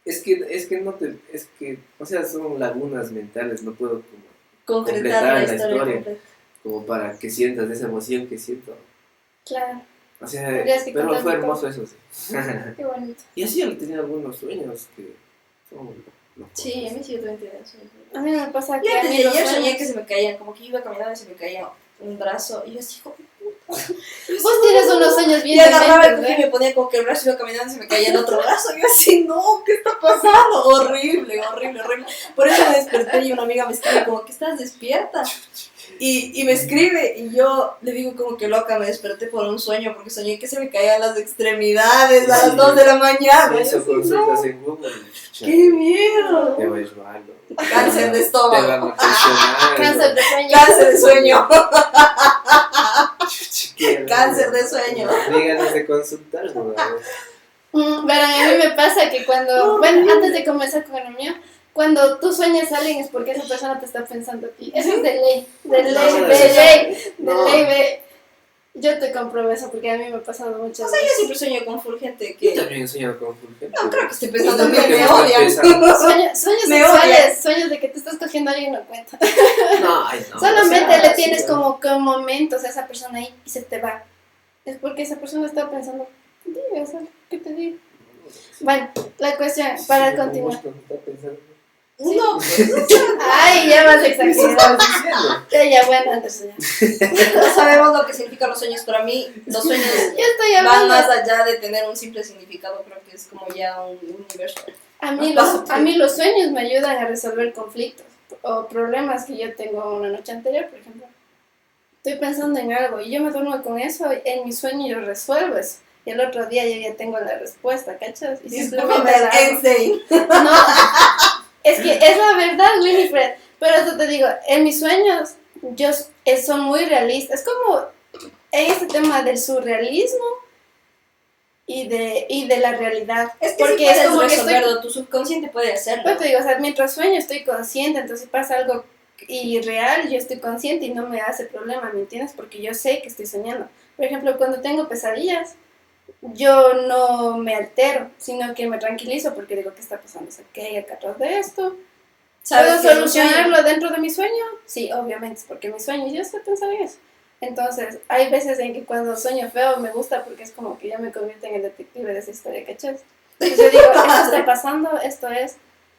Es que, es que no te, es que, o sea, son lagunas mentales, no puedo como Concretar Completar la la historia, como para que sientas esa emoción que siento. Claro, O sea, pero fue hermoso eso, sí. qué bonito. y así yo tenía algunos sueños que son. Sí, a mí sí yo también tenía sueños. A mí me pasa que a mí ayer soñé que se me caían, como que iba caminando y se me caía un brazo. Y yo así, hijo de puta. Vos tienes unos sueños bien Y agarraba el y ¿eh? me ponía como que el brazo iba caminando y se me caía el otro brazo. Y yo así, no, ¿qué está pasando? Horrible, horrible, horrible. Por eso me desperté y una amiga me escribe como que estás despierta. Y, y me escribe y yo le digo como que loca, me desperté por un sueño porque soñé que se me caían las extremidades a las Sí. 2 de la mañana. Eso así, consultas no, en Google. chucha, ¡Qué miedo! Te ves malo. Cáncer de Te estómago. van a traicionar. Cáncer de sueño. Cáncer de sueño. Chucha, Cáncer de sueño. Díganos de consultar, ¿no? Mm, Verán, a mí me pasa que cuando, bueno, antes de comenzar con el mío, cuando tú sueñas a alguien es porque esa persona te está pensando a ti. Eso es de ley, de ley, No, de ley, de no. ley, ve. Yo te compruebo eso porque a mí me ha pasado muchas O sea, yo veces. siempre sueño con full gente Yo que. también he soñado con fulgente. No creo que esté pensando en mí, Creo que me odian. Sueños, sueños Me sexuales, sueños de que te estás cogiendo a alguien no cuenta. No, ay, no. Solamente o sea, le sí, tienes bueno. como que momentos a esa persona ahí y se te va. Es porque esa persona está pensando, diga, o sea, ¿qué te digo? Bueno, la cuestión, para Sí, continuar. como está pensando. No, Ay, ya vas a ¿Qué exagerar. estabas diciendo? Ya, ya, bueno, antes ya. no sabemos lo que significan los sueños. Para mí, los sueños estoy van más allá de tener un simple significado. Creo que es como ya un universo. A mí, los, a mí los sueños me ayudan a resolver conflictos o problemas que yo tengo una noche anterior, por ejemplo. Estoy pensando en algo y yo me duermo con eso, en mi sueño yo resuelvo eso. Y el otro día yo ya tengo la respuesta, ¿cachas? Y simplemente la hago. Insane. No, es que es la verdad, Winifred. Pero eso te digo, en mis sueños, yo eh, son muy realistas. Es como en este tema del surrealismo y de, y de la realidad. Es que Porque es como que estoy-. Tu subconsciente puede hacerlo. Pero te digo, o sea, mientras sueño estoy consciente, entonces si pasa algo irreal, yo estoy consciente y no me hace problema, ¿me entiendes? Porque yo sé que estoy soñando. Por ejemplo, cuando tengo pesadillas, yo no me altero, sino que me tranquilizo porque digo, ¿qué está pasando? O sea, ¿qué hay acá atrás de esto? ¿Sabes ¿Puedo solucionarlo dentro de mi sueño? Sí, obviamente, porque mi sueño, yo sé pensar en eso. Entonces, hay veces en que cuando sueño feo me gusta porque es como que yo me convierto en el detective de esa historia, ¿cachas? Entonces yo digo, esto está pasando, esto es,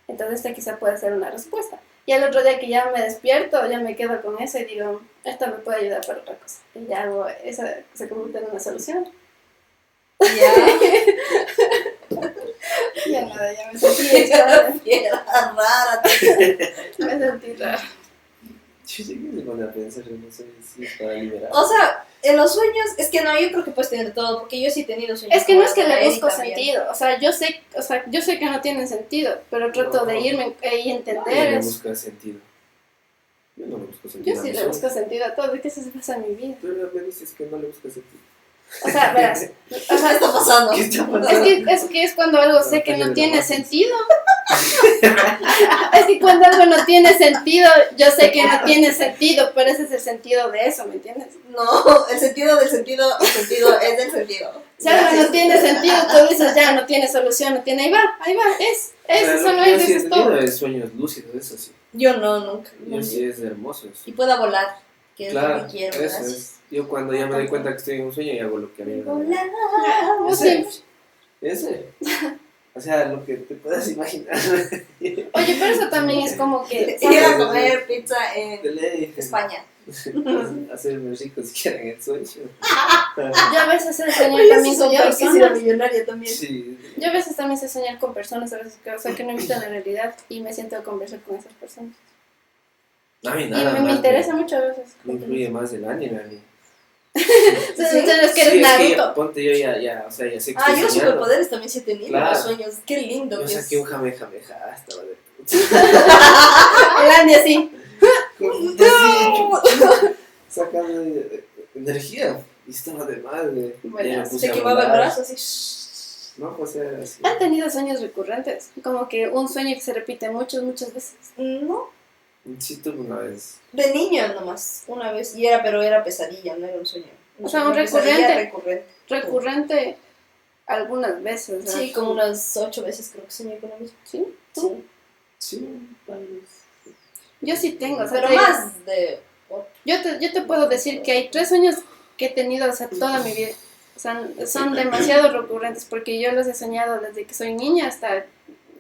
entonces esta quizá puede ser una respuesta. Y al otro día que ya me despierto, ya me quedo con eso y digo, esto me puede ayudar para otra cosa. Y ya hago, esa se convierte en una solución. Ya. Ya nada, ya me sentí extraña, Fiera rara. me sentí rara. ¿qué se pone a pensar en eso? Es para liberar. O sea, en los sueños, es que no, yo creo que puedes tener de todo, porque yo sí he tenido sueños. Es que no es que de le busco sentido, o sea, yo sé, o sea, yo sé que no tienen sentido, pero trato de irme eh, y entender eso. busca sentido. Yo no le busco sentido. Yo sí le busco sentido a todo, ¿qué se pasa en mi vida? Pero me dices que no le busca sentido. O sea, verás, o ¿Qué sea, está pasando? ¿Qué está es pasando? que, es que es cuando algo sé que no tiene sentido. es que cuando algo no tiene sentido, yo sé que no tiene sentido, pero ese es el sentido de eso, ¿me entiendes? No, el sentido del sentido, el sentido es del sentido. Si algo no tiene sentido, tú dices, ya, no tiene solución, no tiene, ahí va, ahí va, es, es, lo eso no que yo es, eso es todo. es sueños lúcidos, eso sí. Yo no, nunca. Yo sí es hermoso eso. Y pueda volar, que es lo Claro, que quiero. eso gracias. es. Yo cuando ya me doy cuenta que estoy en un sueño y hago lo que a mí me da. Ese. O sea, lo que te puedas imaginar. Oye, pero eso también es como que... Ir a comer pizza en. España. Hacerme rico si quieren el sueño. Yo a veces sé soñar también con personas. millonaria también. Sí. Yo a veces también sé soñar con personas, a veces que, o sea, que no he visto la realidad y me siento a conversar con esas personas. A mí Y nada me, más me interesa mucho a veces. Me más el anime a mí. Entonces, es que eres Sí, es que Naruto. ya- ponte yo ya, ya, o sea, ya sé que Ah, yo soñando. superpoderes también sí he tenido Claro. los sueños. Qué lindo Yo saqué un jame jame ja, estaba de El Andy así. Sacando energía. Y estaba de madre. Bueno, Se quemaba el brazo así. No, pues era así. ¿Han tenido sueños recurrentes? Como que un sueño que se repite muchas, muchas veces. No, Sí, tuve una vez. de niña nomás, una vez. Y era, pero era pesadilla, no era un sueño. O sea, un recurrente. recurrente. Recurrente algunas veces. Sí, como unas ocho veces creo que soñé con lo mismo. ¿Sí? ¿Tú? Sí. Yo sí tengo. O sea, Pero te- más de. Yo te, yo te puedo decir que hay tres sueños que he tenido o sea, toda mi vida. O sea, son demasiado recurrentes porque yo los he soñado desde que soy niña hasta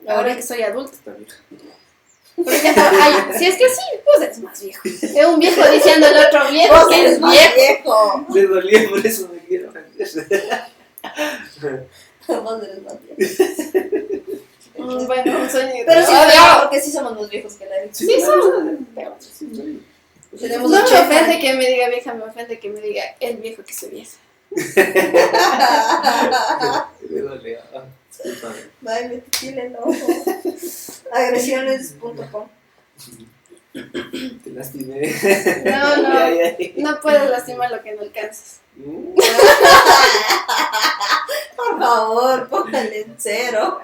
ahora que soy adulta. Está vieja. Por ejemplo, hay- si es que sí, pues eres más viejo. Es un viejo diciendo al otro viejo Vos que eres más viejo. viejo. Le dolía, por eso me quiero. Vos eres más viejo. Mm, Bueno, un sueño. Pero sí, pero porque sí somos más viejos que la Sí, claro. son. Tenemos No me 80. ofende que me diga vieja, me ofende que me diga el viejo que soy vieja. Le dolía. Discúlpame. Ay, me tiene el ojo. Agresiones.com. Te lastimé. No, no. Ay, ay. No puedes lastimar lo que no alcanzas. Mm. Por favor, póngale en cero.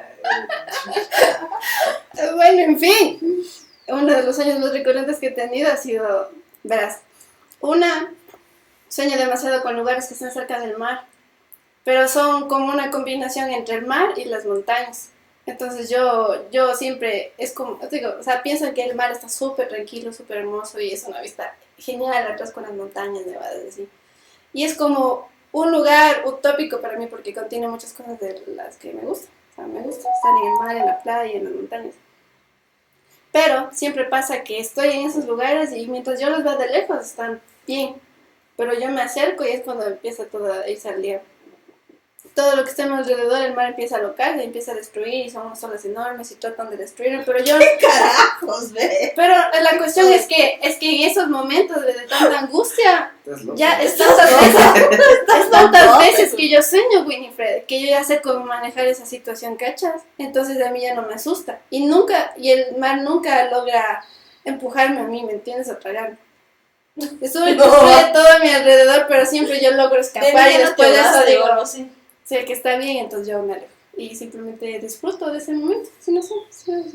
Bueno, en fin. Uno de los sueños más recurrentes que he tenido ha sido, verás, una, sueño demasiado con lugares que están cerca del mar, pero son como una combinación entre el mar y las montañas. Entonces yo, yo siempre, es como, digo, o sea, pienso que el mar está súper tranquilo, súper hermoso y es una vista genial atrás con las montañas nevadas así. Y es como un lugar utópico para mí porque contiene muchas cosas de las que me gustan. O sea, me gusta estar en el mar, en la playa, en las montañas. Pero siempre pasa que estoy en esos lugares y mientras yo los veo de lejos están bien. Pero yo me acerco y es cuando empieza todo a irse al día. Todo lo que está a mi alrededor, el mar empieza a locar y empieza a destruir y son unas olas enormes y tratan de destruirlo. Pero yo Carajos, ve. pero la cuestión es que, es que en esos momentos de tanta angustia, ya es tantas veces, es tantas veces que yo sueño Winifred, que yo ya sé cómo manejar esa situación, ¿cachas? Entonces a mí ya no me asusta. Y nunca, y el mar nunca logra empujarme a mí, ¿me entiendes? A tragarme. Estuve No. todo a mi alrededor, pero siempre yo logro escapar y después de eso digo, no. Sé que está bien, entonces yo me alejo. Y simplemente disfruto de ese momento, si no sé, si no sé,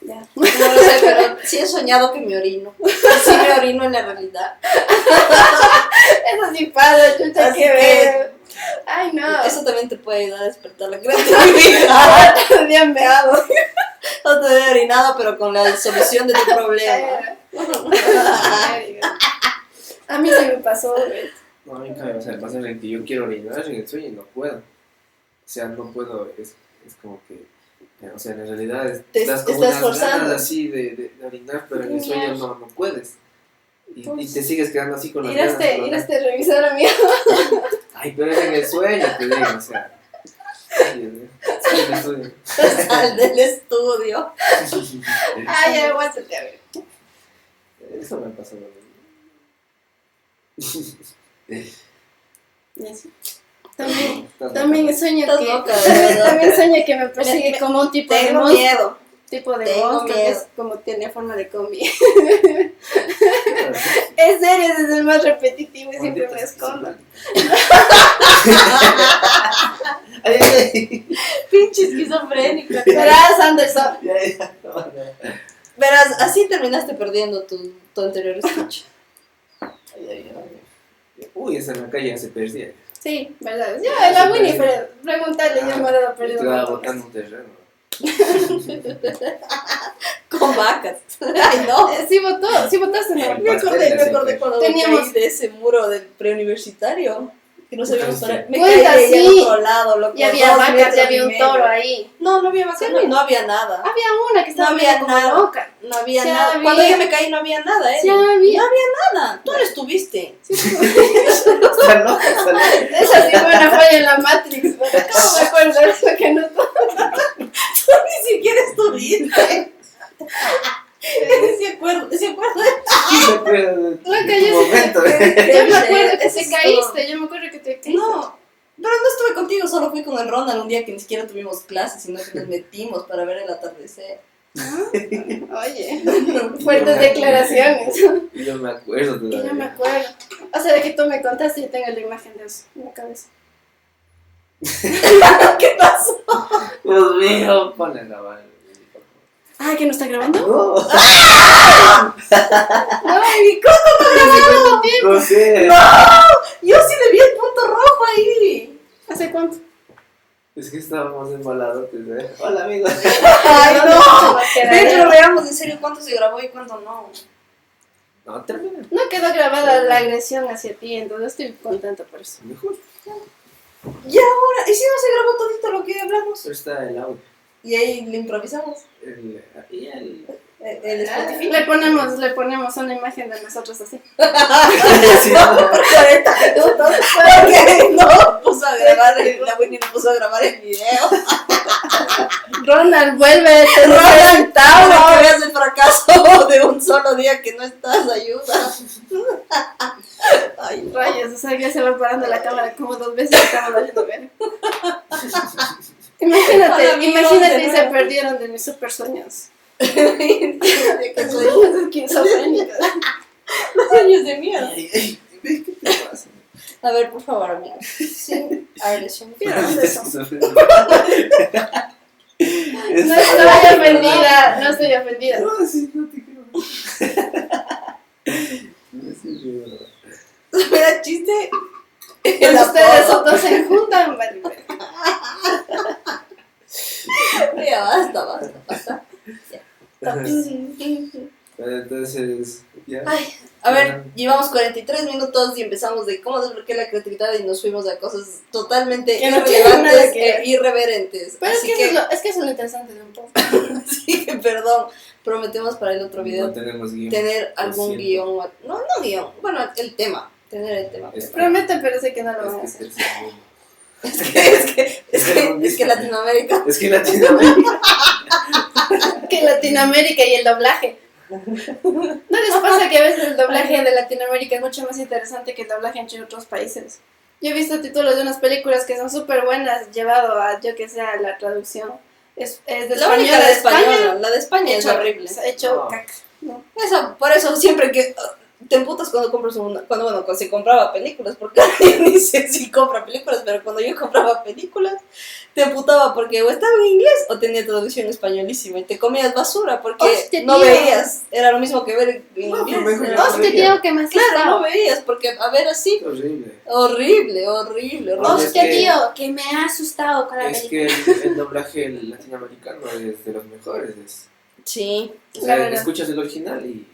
Ya. No lo sé, pero sí he soñado que me orino. Sí me orino en la realidad. Eso sí pasa, chucha, Así que que- ver. Ay, no. Eso también te puede ayudar a despertar la creatividad. Bien meado. No te he orinado, pero con la solución de tu problema. A mí se me pasó, güey. No, a mí nunca me pasa, en el que yo quiero orinar en el sueño y no puedo. O sea, no puedo, es, es como que, o sea, en realidad es- Te estás como estás unas forzando. ganas así de, de, de orinar, pero en el sueño no, no puedes. Y, y te sigues quedando así con las ganas. Iraste, con las iraste revisor amigo. ganas. Ay, pero es en el sueño, te digo, o sea. Sí, sí, en. Sal del estudio. Ay, aguántate, a ver. Eso me pasó. También, también sueño que. loca. También sueño que me persigue Me- como un tipo de monstruo. miedo. Tipo de Tengo monstruo que es como tiene forma de combi. Es serio, es el más repetitivo y siempre me escondo. Pinche esquizofrénica. Verás, Anderson. Verás, así terminaste perdiendo tu, tu anterior escucha. Ay, ay, ay. Uy, esa en la calle ya se perdía. Sí, verdad. Ya, la Winifred, pregúntale, yo me he dado perdido. Estaba botando un terreno. Con vacas. Ay, no. Eh, Sí votó, sí votaste, no. Me acordé, me acordé cuando Teníamos- de ese muro del preuniversitario. Que no sabíamos Caíste. para. Me Cuenta, caí de sí. otro lado, loco. Y había vacas, y había un toro ahí. No, no había vacas, Sí, no, no. no había nada. Había una que estaba No había como nada. loca. No había Sí nada. había. Cuando yo me caí no había nada, ¿eh? Sí había. No había nada. Tú no estuviste. Está loca. Esa sí fue una falla en la Matrix. ¿Cómo me acuerdo eso que no Tú ni siquiera estuviste. Sí acuerdo, sí acuerdo. Sí se acuerda La calle se- momento. Yo me acuerdo que te caíste, yo me acuerdo que te caíste. No, pero no estuve contigo, solo fui con el Ronald un día que ni siquiera tuvimos clases, sino que nos metimos para ver el atardecer. Ah, Oye, fuertes declaraciones. Yo me acuerdo yo me acuerdo. O sea, de que tú me contaste y tengo la imagen de eso en la cabeza. ¿Qué pasó? Dios mío, ponle la mano. Ah, ¿que no está grabando? No, Ay, ¿cómo? ¿Hace cuánto tiempo? no sé. Yo sí le vi el punto rojo ahí. ¿Hace cuánto? Es que estábamos embolados. ¿eh? Hola, amigos. Ay, ¿Dónde no. De hecho, veamos en serio cuánto se grabó y cuánto no. No, termina. No quedó grabada la agresión hacia ti, entonces estoy contenta por eso. Mejor. Y ahora, ¿y si no se grabó todito lo que hablamos? Pero está el audio. Y ahí le improvisamos. El, y el. El, el Spotify. Le ponemos, le ponemos una imagen de nosotros así. Sí, no. Por 40 minutos. Porque no puso a grabar, el- la Winnie no puso a grabar el video. Ronald, vuelve, te Ronald. Ahora que veas el fracaso de un solo día que no estás, ayuda. Ay, no. Rayos, o sea, ya se va parando la cámara como dos veces y estamos valiendo ver. Imagínate, amigos, imagínate se perdieron de mis super sueños. De que soy Esquizofrénica. los años de ay, ¿Qué te pasa? A ver, por favor, amigo. Sin agresión. ¿Vieron eso? Es- No estoy ofendida, no estoy ofendida. No, sí, no te creo. No yo- Me da chiste. El ustedes dos se juntan, vale, vale. Ya basta, basta, basta. Bueno, entonces, ya. Ay, a ver, llevamos 43 minutos y empezamos de cómo desbloquear la creatividad y nos fuimos a cosas totalmente Que no irrelevantes que ver. e irreverentes. Pero es Así que, que, eso es, lo, es que eso es lo interesante de un podcast. sí, que, perdón, prometemos para el otro video No tenemos guion. tener algún guion. No, no guion, bueno, el tema. Tener el tema. Es- Prometen, pero sé que no lo van a Es que hacer. es. Es que, es que, es que, es que Latinoamérica. Es que Latinoamérica. Que Latinoamérica y el doblaje. ¿No les pasa que a veces el doblaje de Latinoamérica es mucho más interesante que el doblaje entre otros países? Yo he visto títulos de unas películas que son súper buenas, llevado a, yo que sé, a la traducción. Es, es de La español única de España. española, la de España es hecho, horrible. Hecho No. caca. No. Eso, por eso siempre que te emputas cuando compras una, cuando bueno, cuando se compraba películas, porque ni sé si compra películas, pero cuando yo compraba películas, te emputaba porque o estaba en inglés o tenía traducción españolísima y te comías basura porque Hostia, no tío. veías, era lo mismo que ver en No, inglés. no Hostia, horrible. tío, que Claro, no veías porque a ver así, Horrible. horrible, horrible, horrible. Hostia, Es que- tío, que me ha asustado con la Es película. que el, el doblaje latinoamericano es de los mejores. Es, Sí, o sea, escuchas el original y.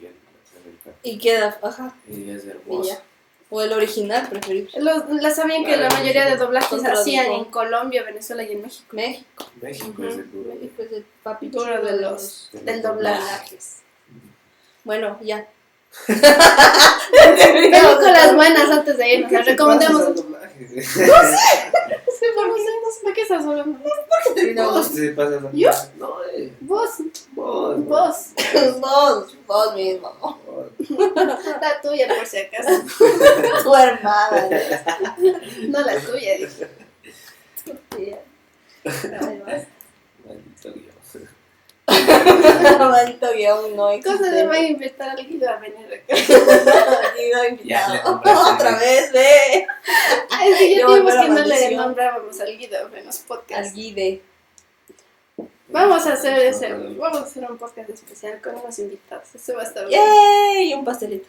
y queda, ajá, Y es hermoso. O el original preferible. Los, la sabían que la mayoría de doblajes hacían en Colombia, Venezuela y en México. México, México es el duro. México es el papi Duro de los, del del doblaje. doblaje. Bueno, ya. Películas buenas antes de irnos, las recomendamos. el ¿por qué, ¿De qué estás hablando? ¿Cómo se pasa el ¿Yo? No, eh, Vos, vos. vos, Vos, vos mismo. vos. la tuya por si acaso, Tu hermana. no la tuya. dije. Dios. Maldito guion no existe. ¿Cómo le van a invitar al Guido a venir acá? Guido invitado. Otra vez, ve. Es que ya a que no le nombrábamos al Guido en los Al guide. Vamos a hacer ese, vamos a hacer un podcast especial con unos invitados. Eso va a estar bien. ¡Yay! Un pastelito.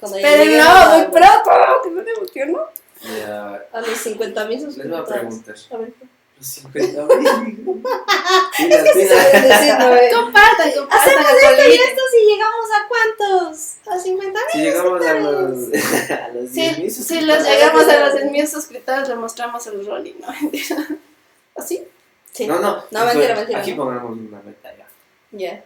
Cuando Pero no, a- muy pronto, que no te emociono. Ya, A los 50 mil les voy a suscriptores. preguntar. A ver. Los 50 mil. Decir, ¿no? Eh, Compartan, compartan Hacemos esto y esto si llegamos a cuántos? A 50 Si mil. llegamos a los, a los 10 Sí, mil si los llegamos a los 10.000 suscriptores, le mostramos el Rolly, ¿no? ¿Así? Sí. No, no. No, pues, mentira, mentira. Aquí pongamos una meta ya. Ya.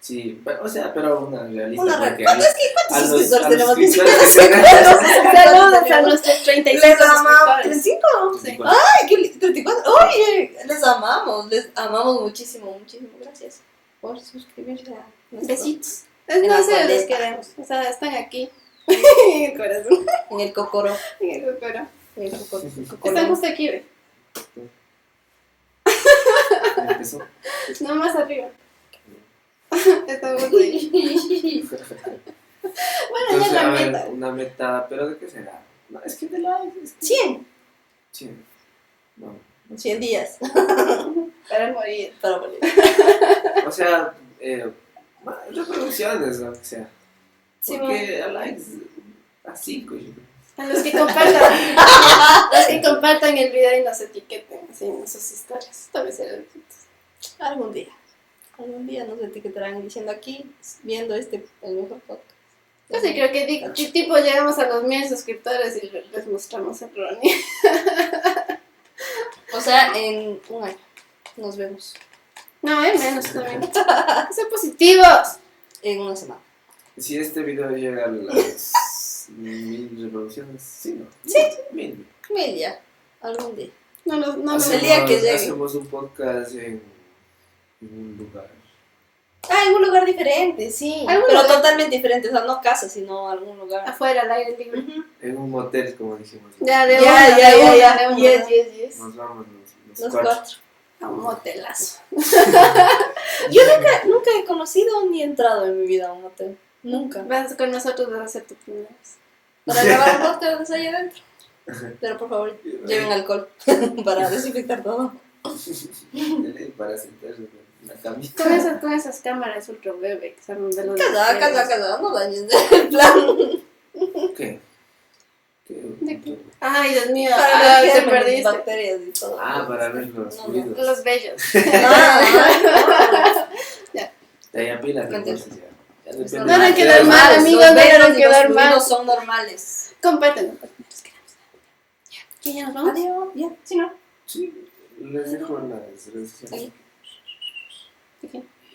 Sí, o sea, pero una realista. Una re- porque ¿Cuántos, a- suscriptores tenemos? suscriptores que Saludos a nuestros 35 Les amamos. suscriptores. ¿35? Sí. Ay, qué li- 34. Oye, les amamos. Les amamos muchísimo, muchísimo. Gracias por suscribirse a Besitos. La No sé, los boleta. queremos. O sea, están aquí. en el corazón. En el cocoro. En el corazón. En el cocoro. cocoro. Están justo aquí, ve. No más arriba. Justo ahí. Bueno, ya Entonces, es a la ver, meta. una meta, pero ¿de qué será? No, es que de likes. es que- 100. Sí. No. 100 días. Para morir. Para morir. O sea, eh, reproducciones, o sea. Sí, Porque a likes, a 5. A los que compartan. los que compartan el video y nos etiqueten así en sus historias. Tal vez será Algún día. Algún día nos etiquetarán diciendo aquí, viendo este, el mejor podcast. Yo sí creo que tipo llegamos a los mil suscriptores y le- les mostramos el Ronnie. O sea, en un año nos vemos. No, es menos también. Ser positivos. En una semana. Si este video llega a las mil reproducciones, sí, ¿no? Sí. Mil. Mil ya. Algún día. No, no, no, Hacemos- el día que llegue. Hacemos un podcast en, en un lugar. Ah, en un lugar diferente, sí. Algún Pero lugar. totalmente diferente. O sea, no casa, sino algún lugar. Afuera, al aire libre. Ujú. En un motel, como dijimos. Ya, de Ya, una, ya, de ya, una, ya. de una. Yes, yes, yes. Nos vamos los, los Los cuatro. cuatro. A un motelazo. Yo nunca, nunca he conocido ni entrado en mi vida a un hotel. Nunca. Vas con nosotros, vas a ser tu primera vez. Para grabar un podcast allá adentro. Pero por favor, lleven alcohol para desinfectar todo. Para sentarse en la. Con esas, con esas cámaras ultra bebé que son de los. Casada, casada, casada, no dañes el plan. ¿Qué? ¿Qué? ¿De qué? Ay, Dios mío. Para Ah, los te perdiste. bacterias y todo. Ah, para ver los No, no. Los bellos. Ah, De ahí a pilas, No entiendo. entonces ya. Ya No, no hay de que qué dar edad. mal, amigos, los no y quedar los mal. fluidos son normales. Compártelo. Nos queremos. Ya. ¿Qué ya nos vamos? Adiós, ya, sí, ¿no? Sí, les dejo en las redes sociales.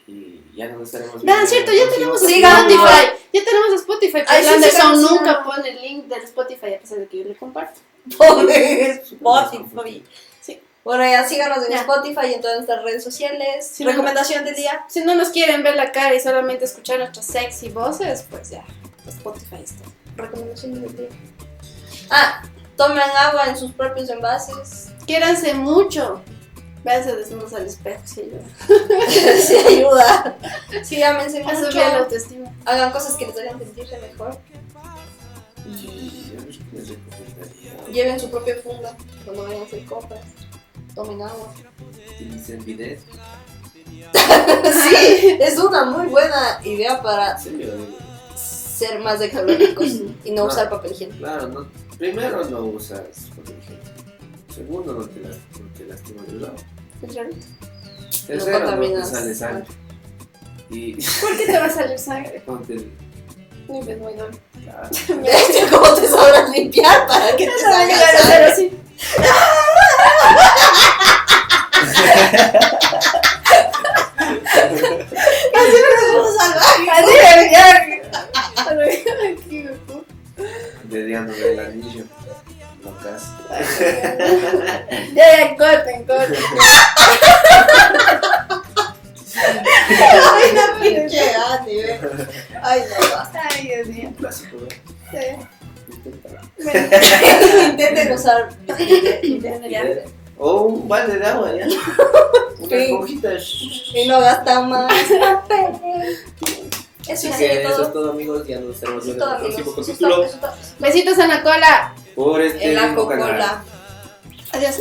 Y ya nos estaremos Vean, viendo cierto, en el ya tenemos. Spotify. Ya tenemos Spotify. Pero Anderson nunca pone el link del Spotify a pesar de que yo le comparto. Pobre Spotify. Sí. Bueno, ya síganos en Ya. Spotify y en todas nuestras redes sociales. Sí, no, Recomendación del día. Si no nos quieren ver la cara y solamente escuchar nuestras sexy voces, pues ya. Spotify está. Recomendación del día. Ah, tomen agua en sus propios envases. Quiéranse mucho. Véanse desnudos al espejo, sí ayuda. sí ayuda. Sí, ámense A subir mucho. la autoestima. Hagan cosas que les hagan sentirse mejor. Y. Lleven su propia funda cuando vayan a hacer compras. Tomen agua. Utilicen bidet. sí, es una muy buena idea para ser más ecológicos y no usar papel higiénico. Claro, no, primero no usas papel higiénico. Segundo, no te, las, no te lastimas el lado. Tercero, no te sale sangre. Y ¿Por qué te va a salir sangre? ponte el. Ves muy claro. ¿Cómo te sabrás limpiar para que te salga sangre? así. Así me gusta salvaje. Así me el anillo. Locas. Ya, ya, corten, corten. Ay, no, pinche Andy, ve. Ay, no, basta. Ay, Dios mío. Clásico, ¿verdad? Sí. Intenten usar. ya. O un balde de agua, ya. Una Sí. esponjita. Y no gastan más. Eso Así que eso es todo. amigos. Ya nos todo, en el próximo capítulo. Besitos en la cola. Por este. En la Coca-Cola. Adiós.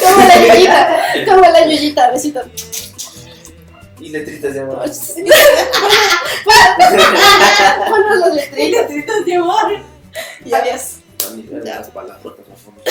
toma la yuyita, toma la yuyita, besito. Y letritas de amor. Ponos las letritas. Y letritas de amor. Y adiós. Por favor.